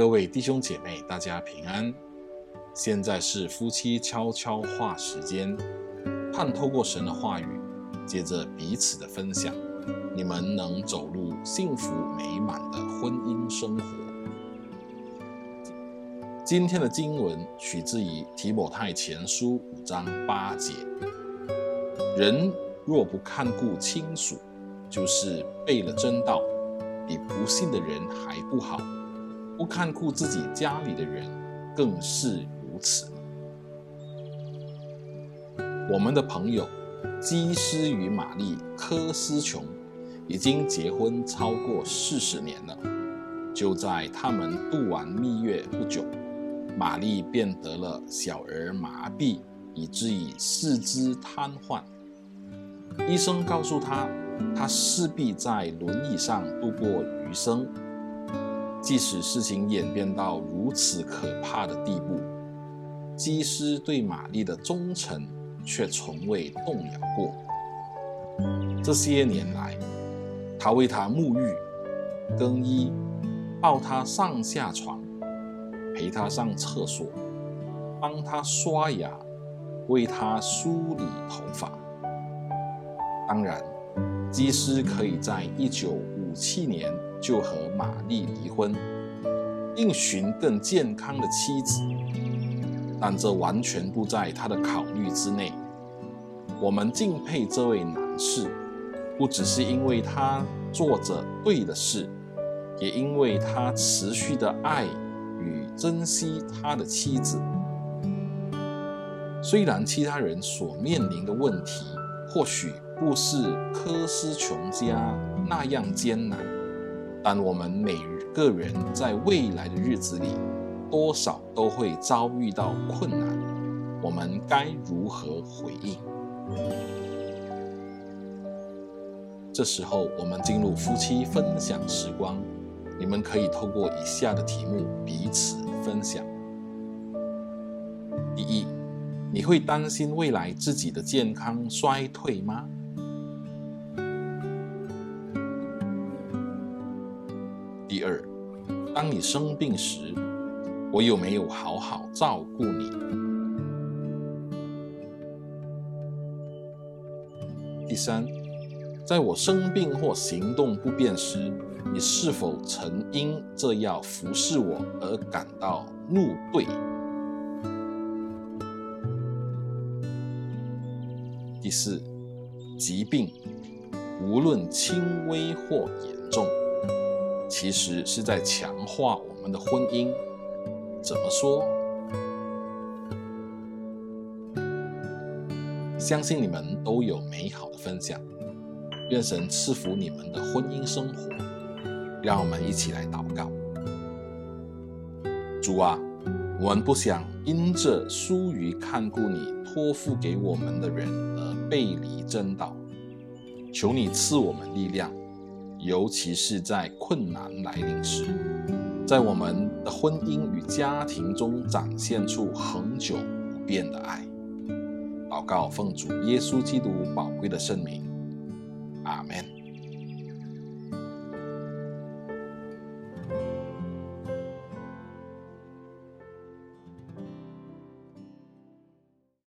各位弟兄姐妹，大家平安。现在是夫妻悄悄话时间，盼透过神的话语，借着彼此的分享，你们能走入幸福美满的婚姻生活。今天的经文取自于提摩太前书五章八节：人若不看顾亲属，就是背了真道，比不信的人还不好。不看顾自己家里的人，更是如此。我们的朋友基斯与玛丽柯斯琼已经结婚超过四十年了。就在他们度完蜜月不久，玛丽便得了小儿麻痹，以至于四肢瘫痪。医生告诉他，他势必在轮椅上度过余生。即使事情演变到如此可怕的地步，基斯对玛丽的忠诚却从未动摇过。这些年来，他为她沐浴、更衣、抱她上下床、陪她上厕所、帮她刷牙、为她梳理头发。当然，基斯可以在一九五七年。就和玛丽离婚，另寻更健康的妻子，但这完全不在他的考虑之内。我们敬佩这位男士，不只是因为他做着对的事，也因为他持续的爱与珍惜他的妻子。虽然其他人所面临的问题或许不是科斯琼家那样艰难。但我们每个人在未来的日子里，多少都会遭遇到困难，我们该如何回应？这时候，我们进入夫妻分享时光，你们可以透过以下的题目彼此分享。第一，你会担心未来自己的健康衰退吗？第二，当你生病时，我有没有好好照顾你？第三，在我生病或行动不便时，你是否曾因这样服侍我而感到怒对？第四，疾病，无论轻微或严重。其实是在强化我们的婚姻。怎么说？相信你们都有美好的分享。愿神赐福你们的婚姻生活。让我们一起来祷告。主啊，我们不想因着疏于看顾你托付给我们的人而背离真道。求你赐我们力量。尤其是在困难来临时，在我们的婚姻与家庭中展现出恒久不变的爱。祷告奉主耶稣基督宝贵的圣名，阿门。